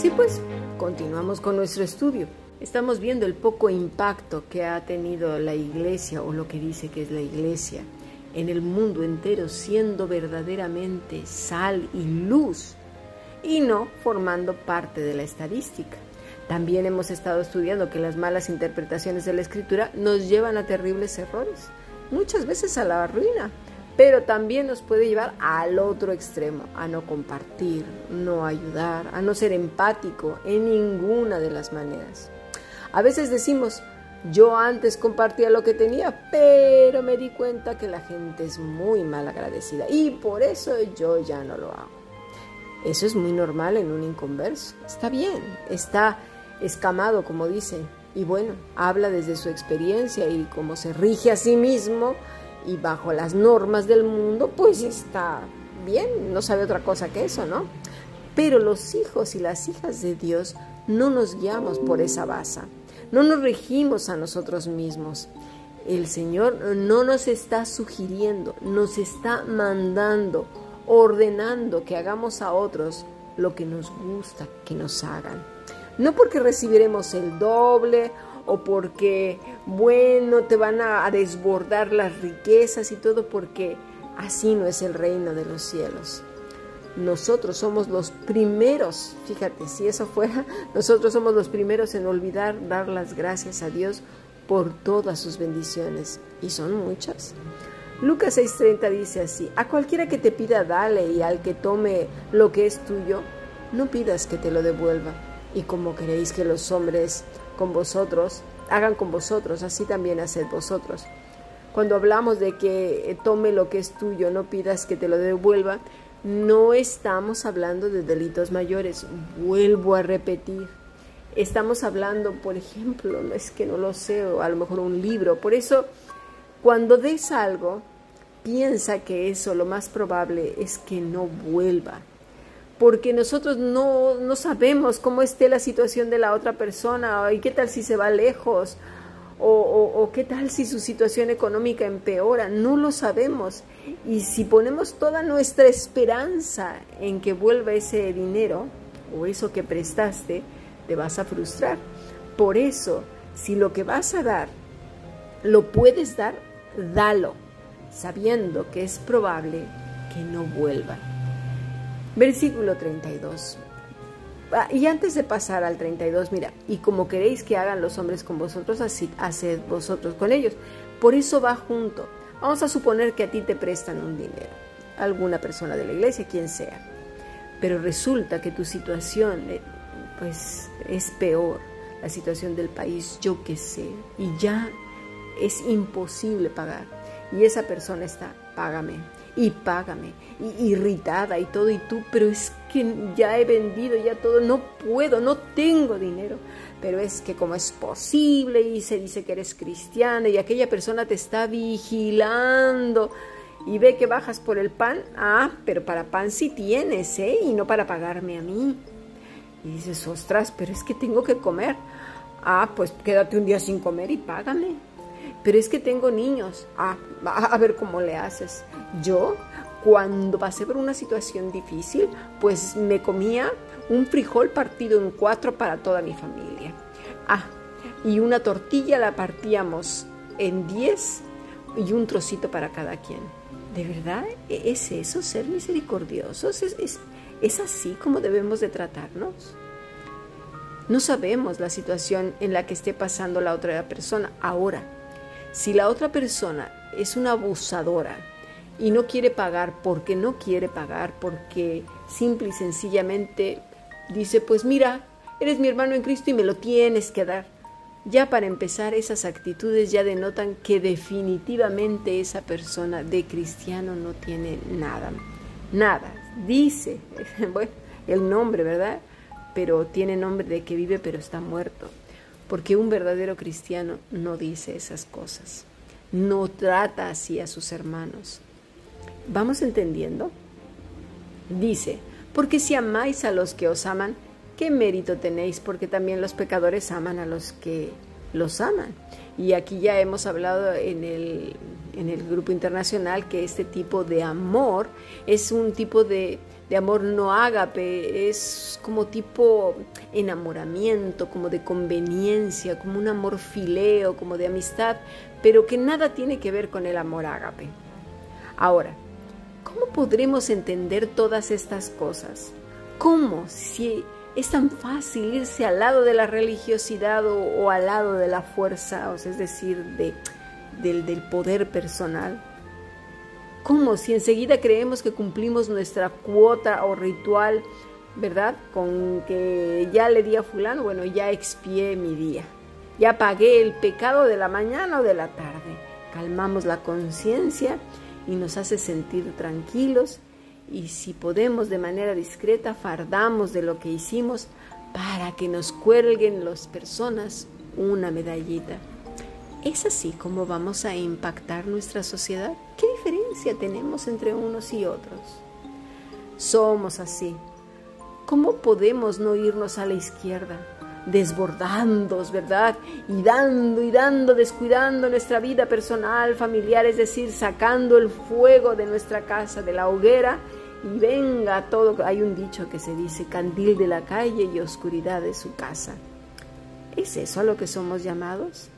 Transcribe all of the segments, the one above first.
Así pues, continuamos con nuestro estudio. Estamos viendo el poco impacto que ha tenido la iglesia o lo que dice que es la iglesia en el mundo entero siendo verdaderamente sal y luz y no formando parte de la estadística. También hemos estado estudiando que las malas interpretaciones de la escritura nos llevan a terribles errores, muchas veces a la ruina, pero también nos puede llevar al otro extremo, a no compartir, no ayudar, a no ser empático en ninguna de las maneras. A veces decimos, yo antes compartía lo que tenía, pero me di cuenta que la gente es muy mal agradecida y por eso yo ya no lo hago. Eso es muy normal en un inconverso. Está bien, está escamado, como dice, y bueno, habla desde su experiencia y cómo se rige a sí mismo y bajo las normas del mundo, pues está bien, no sabe otra cosa que eso, ¿no? Pero los hijos y las hijas de Dios no nos guiamos por esa base no nos regimos a nosotros mismos. El Señor no nos está sugiriendo, nos está mandando, ordenando que hagamos a otros lo que nos gusta que nos hagan. No porque recibiremos el doble o porque, bueno, te van a, desbordar las riquezas y todo, porque así no es el reino de los cielos nosotros somos los primeros, fíjate, si eso fuera, nosotros somos los primeros en olvidar dar las gracias a Dios por todas sus bendiciones, y son muchas. Lucas 6:30 dice así, a cualquiera que te pida, dale, y al que tome lo que es tuyo, no pidas que te lo devuelva. Y como queréis que los hombres con vosotros hagan con vosotros, así también haced vosotros. Cuando hablamos de que tome lo que es tuyo, no pidas que te lo devuelva, no estamos hablando de delitos mayores, vuelvo a repetir. Estamos hablando, por ejemplo, no es que no lo sé, o a lo mejor un libro. Por eso, cuando des algo, piensa que eso lo más probable es que no vuelva. Porque nosotros no, no sabemos cómo esté la situación de la otra persona, y qué tal si se va lejos, o, qué tal si su situación económica empeora, no lo sabemos. Y si ponemos toda nuestra esperanza en que vuelva ese dinero o eso que prestaste, te vas a frustrar. Por eso, si lo que vas a dar lo puedes dar, dalo, sabiendo que es probable que no vuelva. Versículo 32. Ah, y antes de pasar al 32, mira, y como queréis que hagan los hombres con vosotros, así haced vosotros con ellos. Por eso va junto. Vamos a suponer que a ti te prestan un dinero, alguna persona de la iglesia, quien sea. Pero resulta que tu situación, eh, pues, es peor, la situación del país, yo qué sé, y ya es imposible pagar. Y esa persona está, págame, y págame, y irritada y todo, y tú, pero es que ya he vendido ya todo, no puedo, no tengo dinero, pero es que como es posible y se dice que eres cristiana y aquella persona te está vigilando y ve que bajas por el pan, ah, pero para pan sí tienes, ¿eh? Y no para pagarme a mí. Y dices, ostras, pero es que tengo que comer. Ah, pues quédate un día sin comer y págame pero es que tengo niños. Ah, a ver cómo le haces. Yo, cuando pasé por una situación difícil, pues me comía un frijol partido en cuatro para toda mi familia. Ah, y una tortilla la partíamos en diez y un trocito para cada quien. ¿De verdad e-, es eso ser misericordiosos? ¿Es, es, es así como debemos de tratarnos? No sabemos la situación en la que esté pasando la otra persona ahora si la otra persona es una abusadora y no quiere pagar porque no quiere pagar, porque simple y sencillamente dice, pues mira, eres mi hermano en Cristo y me lo tienes que dar. Ya para empezar, esas actitudes ya denotan que definitivamente esa persona de cristiano no tiene nada. Nada. Dice, bueno, el nombre, ¿verdad? Pero tiene nombre de que vive pero está muerto porque un verdadero cristiano no dice esas cosas, no trata así a sus hermanos. ¿Vamos entendiendo? Dice, porque si amáis a los que os aman, ¿qué mérito tenéis? Porque también los pecadores aman a los que los aman. Y aquí ya hemos hablado en el, en el grupo internacional que este tipo de amor es un tipo de, de amor no ágape, es como tipo enamoramiento, como de conveniencia, como un amor fileo, como de amistad, pero que nada tiene que ver con el amor ágape. Ahora, ¿cómo podremos entender todas estas cosas? ¿Cómo si es tan fácil irse al lado de la religiosidad o, al lado de la fuerza, o es decir, de, del, del poder personal. ¿Cómo? Si enseguida creemos que cumplimos nuestra cuota o ritual, ¿verdad? Con que ya le di a fulano, bueno, ya expié mi día. Ya pagué el pecado de la mañana o de la tarde. Calmamos la conciencia y nos hace sentir tranquilos y si podemos de manera discreta fardamos de lo que hicimos para que nos cuelguen las personas una medallita. ¿Es así como vamos a impactar nuestra sociedad? ¿Qué tenemos entre unos y otros? Somos así. ¿Cómo podemos no irnos a la izquierda? desbordando, ¿verdad? Y dando y dando, descuidando nuestra vida personal, familiar, es decir, sacando el fuego de nuestra casa, de la hoguera, y venga todo. Hay un dicho que se dice, candil de la calle y oscuridad de su casa. ¿Es eso a lo que somos llamados?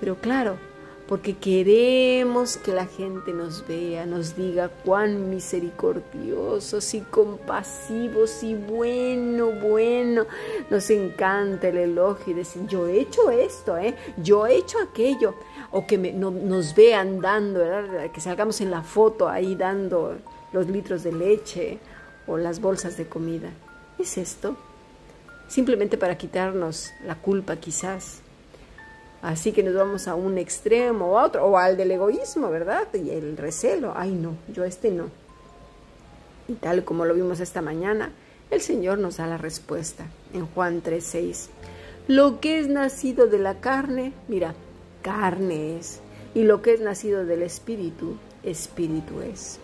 Pero claro, porque queremos que la gente nos vea, nos diga cuán misericordiosos y compasivos y bueno, bueno. Nos encanta el elogio y decir, yo he hecho esto, ¿eh? yo he hecho aquello. O que nos vean dando, que salgamos en la foto ahí dando los litros de leche o las bolsas de comida. ¿Es esto? Simplemente para quitarnos la culpa quizás. Así que nos vamos a un extremo o a otro, o al del egoísmo, ¿verdad? Y el recelo. Ay, no, yo este no. Y tal como lo vimos esta mañana, el Señor nos da la respuesta en Juan 3:6. Lo que es nacido de la carne, mira, carne es. Y lo que es nacido del Espíritu, Espíritu es.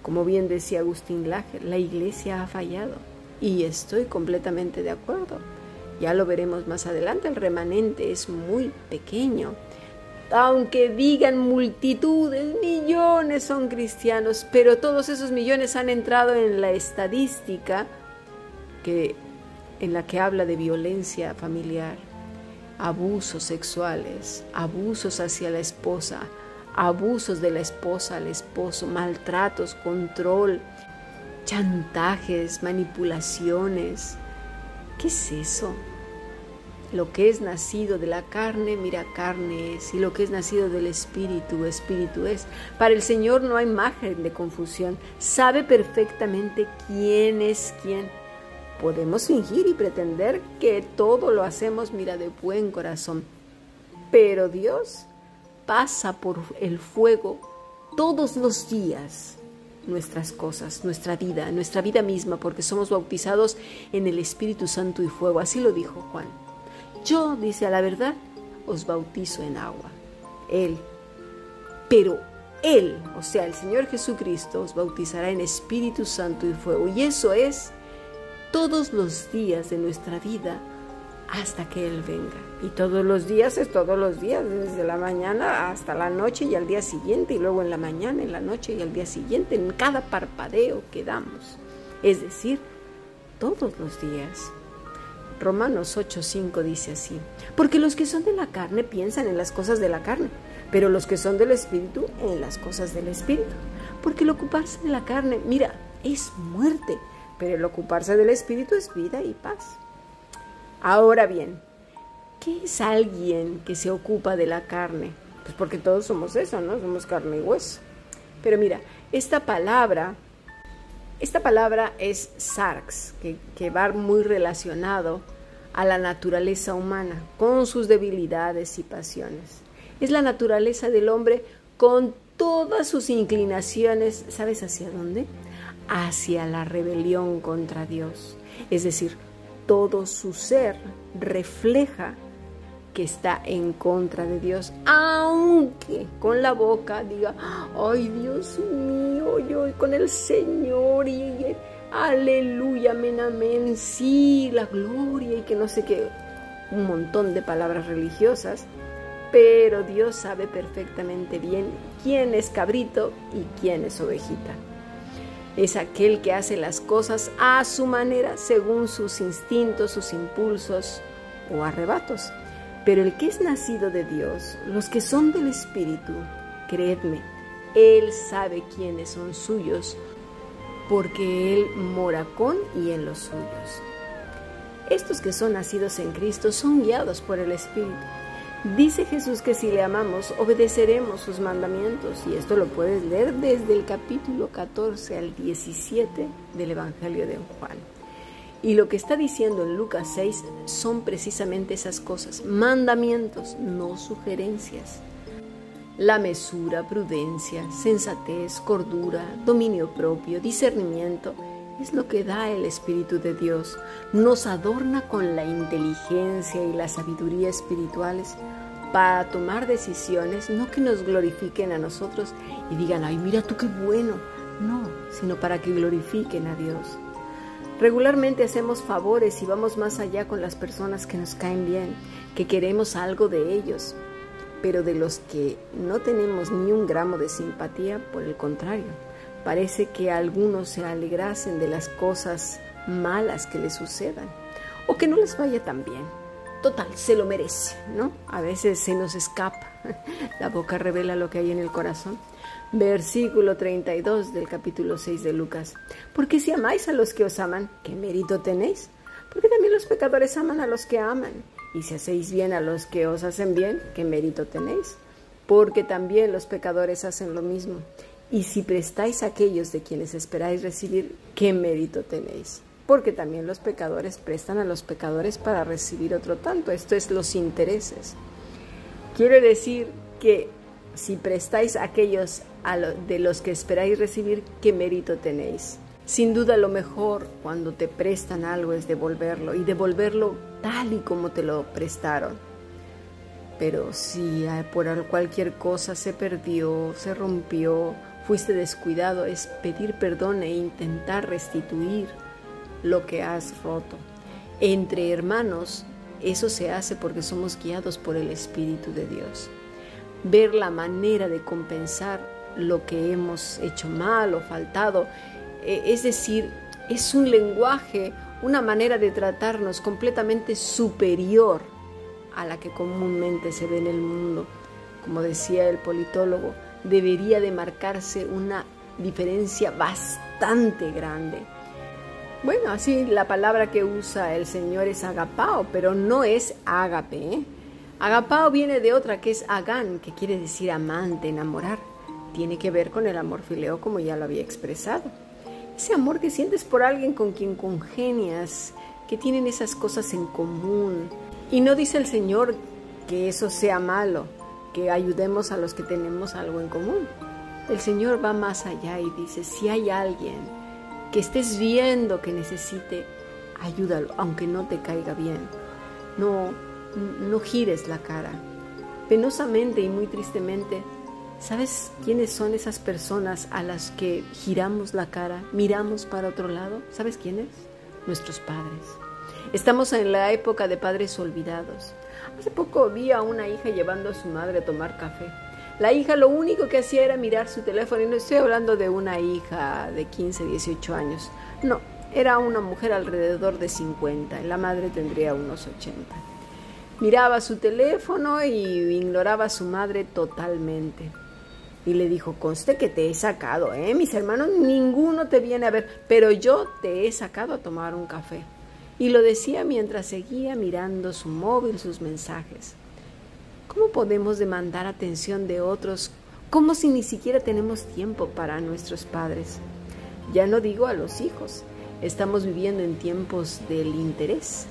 Como bien decía Agustín Lager, la iglesia ha fallado y estoy completamente de acuerdo. Ya lo veremos más adelante, el remanente es muy pequeño. Aunque digan multitudes, millones son cristianos, pero todos esos millones han entrado en la estadística que, en la que habla de violencia familiar, abusos sexuales, abusos hacia la esposa, abusos de la esposa al esposo, maltratos, control, chantajes, manipulaciones. ¿Qué es eso? Lo que es nacido de la carne, mira, carne es, y lo que es nacido del espíritu, espíritu es. Para el Señor no hay margen de confusión, sabe perfectamente quién es quién. Podemos fingir y pretender que todo lo hacemos, mira, de buen corazón, pero Dios pasa por el fuego todos los días nuestras cosas, nuestra vida, nuestra vida misma, porque somos bautizados en el Espíritu Santo y fuego. Así lo dijo Juan. Yo, dice a la verdad, os bautizo en agua. Él. Pero Él, o sea, el Señor Jesucristo, os bautizará en Espíritu Santo y fuego. Y eso es todos los días de nuestra vida hasta que Él venga. Y todos los días es todos los días, desde la mañana hasta la noche y al día siguiente, y luego en la mañana, en la noche y al día siguiente, en cada parpadeo que damos. Es decir, todos los días. Romanos 8:5 dice así, porque los que son de la carne piensan en las cosas de la carne, pero los que son del Espíritu en las cosas del Espíritu. Porque el ocuparse de la carne, mira, es muerte, pero el ocuparse del Espíritu es vida y paz. Ahora bien, ¿qué es alguien que se ocupa de la carne? Pues porque todos somos eso, ¿no? Somos carne y hueso. Pero mira, esta palabra, esta palabra es sarx, que, que va muy relacionado a la naturaleza humana, con sus debilidades y pasiones. Es la naturaleza del hombre con todas sus inclinaciones, ¿sabes hacia dónde? Hacia la rebelión contra Dios. Es decir, todo su ser refleja que está en contra de Dios, aunque con la boca diga, ay Dios mío, yo con el Señor y, aleluya, amén, amén, sí, la gloria y que no sé qué. un montón de palabras religiosas, pero Dios sabe perfectamente bien quién es cabrito y quién es ovejita. Es aquel que hace las cosas a su manera, según sus instintos, sus impulsos o arrebatos. Pero el que es nacido de Dios, los que son del Espíritu, creedme, Él sabe quiénes son suyos, porque Él mora con y en los suyos. Estos que son nacidos en Cristo son guiados por el Espíritu. Dice Jesús que si le amamos, obedeceremos sus mandamientos, y esto lo puedes leer desde el capítulo 14 al 17 del Evangelio de Juan. Y lo que está diciendo en Lucas 6 son precisamente esas cosas, mandamientos, no sugerencias. La mesura, prudencia, sensatez, cordura, dominio propio, discernimiento, es lo que da el Espíritu de Dios. Nos adorna con la inteligencia y la sabiduría espirituales para tomar decisiones, no que nos glorifiquen a nosotros y digan, ay, mira tú qué bueno. No, sino para que glorifiquen a Dios. Regularmente hacemos favores y vamos más allá con las personas que nos caen bien, que queremos algo de ellos, pero de los que no tenemos ni un gramo de simpatía, por el contrario, parece que algunos se alegrasen de las cosas malas que les sucedan o que no les vaya tan bien. Total, se lo merece, ¿no? A veces se nos escapa. La boca revela lo que hay en el corazón. Versículo 32 del capítulo 6 de Lucas. Porque si amáis a los que os aman, ¿qué mérito tenéis? Porque también los pecadores aman a los que aman. Y si hacéis bien a los que os hacen bien, ¿qué mérito tenéis? Porque también los pecadores hacen lo mismo. Y si prestáis a aquellos de quienes esperáis recibir, ¿qué mérito tenéis? Porque también los pecadores prestan a los pecadores para recibir otro tanto. Esto es los intereses. Quiere decir que si prestáis a aquellos de los que esperáis recibir, ¿qué mérito tenéis? Sin duda lo mejor cuando te prestan algo es devolverlo y devolverlo tal y como te lo prestaron. Pero si por cualquier cosa se perdió, se rompió fuiste descuidado es pedir perdón e intentar restituir lo que has roto. Entre hermanos, eso se hace porque somos guiados por el Espíritu de Dios. Ver la manera de compensar lo que hemos hecho mal o faltado, e, es decir, es un lenguaje, una manera de tratarnos completamente superior a la que comúnmente se ve en el mundo. Como decía el politólogo, debería de marcarse una diferencia bastante grande. Bueno, así la palabra que usa el Señor es agapao, pero no es ágape. ¿eh? Agapao viene de otra que es agán, que quiere decir amante, enamorar. Tiene que ver con el amor fileo, como ya lo había expresado. Ese amor que sientes por alguien con quien congenias, que tienen esas cosas en común. Y no dice el Señor que eso sea malo, que ayudemos a los que tenemos algo en común. El Señor va más allá y dice, si hay alguien que estés viendo que necesite, ayúdalo, aunque no te caiga bien. No, no gires la cara. Penosamente y muy tristemente, ¿sabes quiénes son esas personas a las que giramos la cara, miramos para otro lado? ¿Sabes quiénes? Nuestros padres. Estamos en la época de padres olvidados. Hace poco vi a una hija llevando a su madre a tomar café. La hija lo único que hacía era mirar su teléfono y no estoy hablando de una hija de 15, 18 años. No, era una mujer alrededor de 50 y la madre tendría unos 80. Miraba su teléfono y ignoraba a su madre totalmente. Y le dijo, conste que te he sacado, ¿eh? Mis hermanos, ninguno te viene a ver, pero yo te he sacado a tomar un café y lo decía mientras seguía mirando su móvil, sus mensajes. ¿Cómo podemos demandar atención de otros como si ni siquiera tenemos tiempo para nuestros padres? Ya no digo a los hijos, estamos viviendo en tiempos del interés,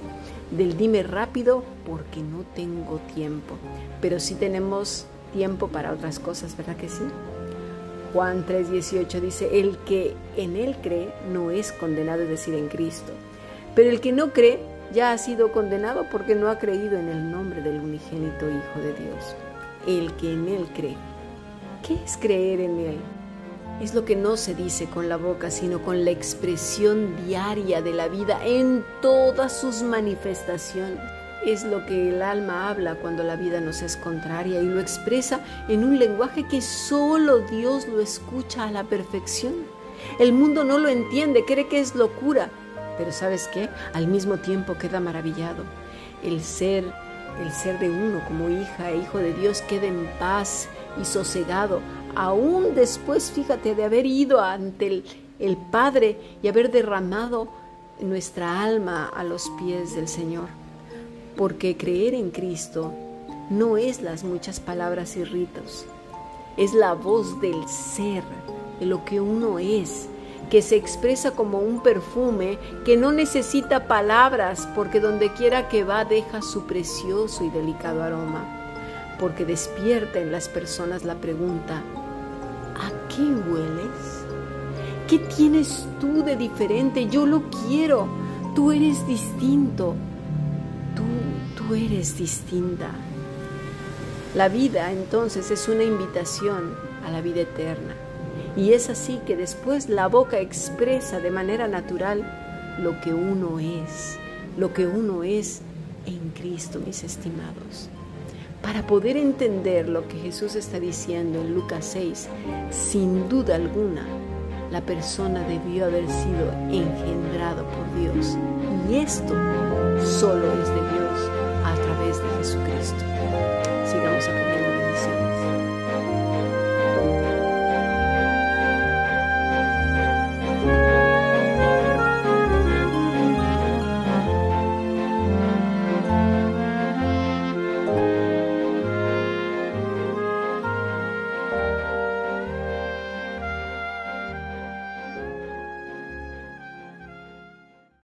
del dime rápido porque no tengo tiempo, pero sí tenemos tiempo para otras cosas, ¿verdad que sí? Juan 3:18 dice, el que en él cree no es condenado, es decir, en Cristo. Pero el que no cree ya ha sido condenado porque no ha creído en el nombre del unigénito Hijo de Dios. El que en Él cree. ¿Qué es creer en Él? Es lo que no se dice con la boca, sino con la expresión diaria de la vida en todas sus manifestaciones. es lo que el alma habla cuando la vida nos es contraria y lo expresa en un lenguaje que solo Dios lo escucha a la perfección. El mundo no lo entiende, cree que es locura, pero ¿sabes qué? Al mismo tiempo queda maravillado. El ser, el ser de uno como hija e hijo de Dios queda en paz y sosegado, aún después, fíjate, de haber ido ante el, el Padre y haber derramado nuestra alma a los pies del Señor. Porque creer en Cristo no es las muchas palabras y ritos, es la voz del ser, de lo que uno es, que se expresa como un perfume que no necesita palabras porque donde quiera que va deja su precioso y delicado aroma, porque despierta en las personas la pregunta, ¿a qué hueles? ¿Qué tienes tú de diferente? Yo lo quiero. Tú eres distinto. Tú, tú eres distinta. La vida entonces es una invitación a la vida eterna. Y es así que después la boca expresa de manera natural lo que uno es, lo que uno es en Cristo, mis estimados. Para poder entender lo que Jesús está diciendo en Lucas 6, sin duda alguna, la persona debió haber sido engendrado por Dios. Y esto solo es de Dios a través de Jesucristo.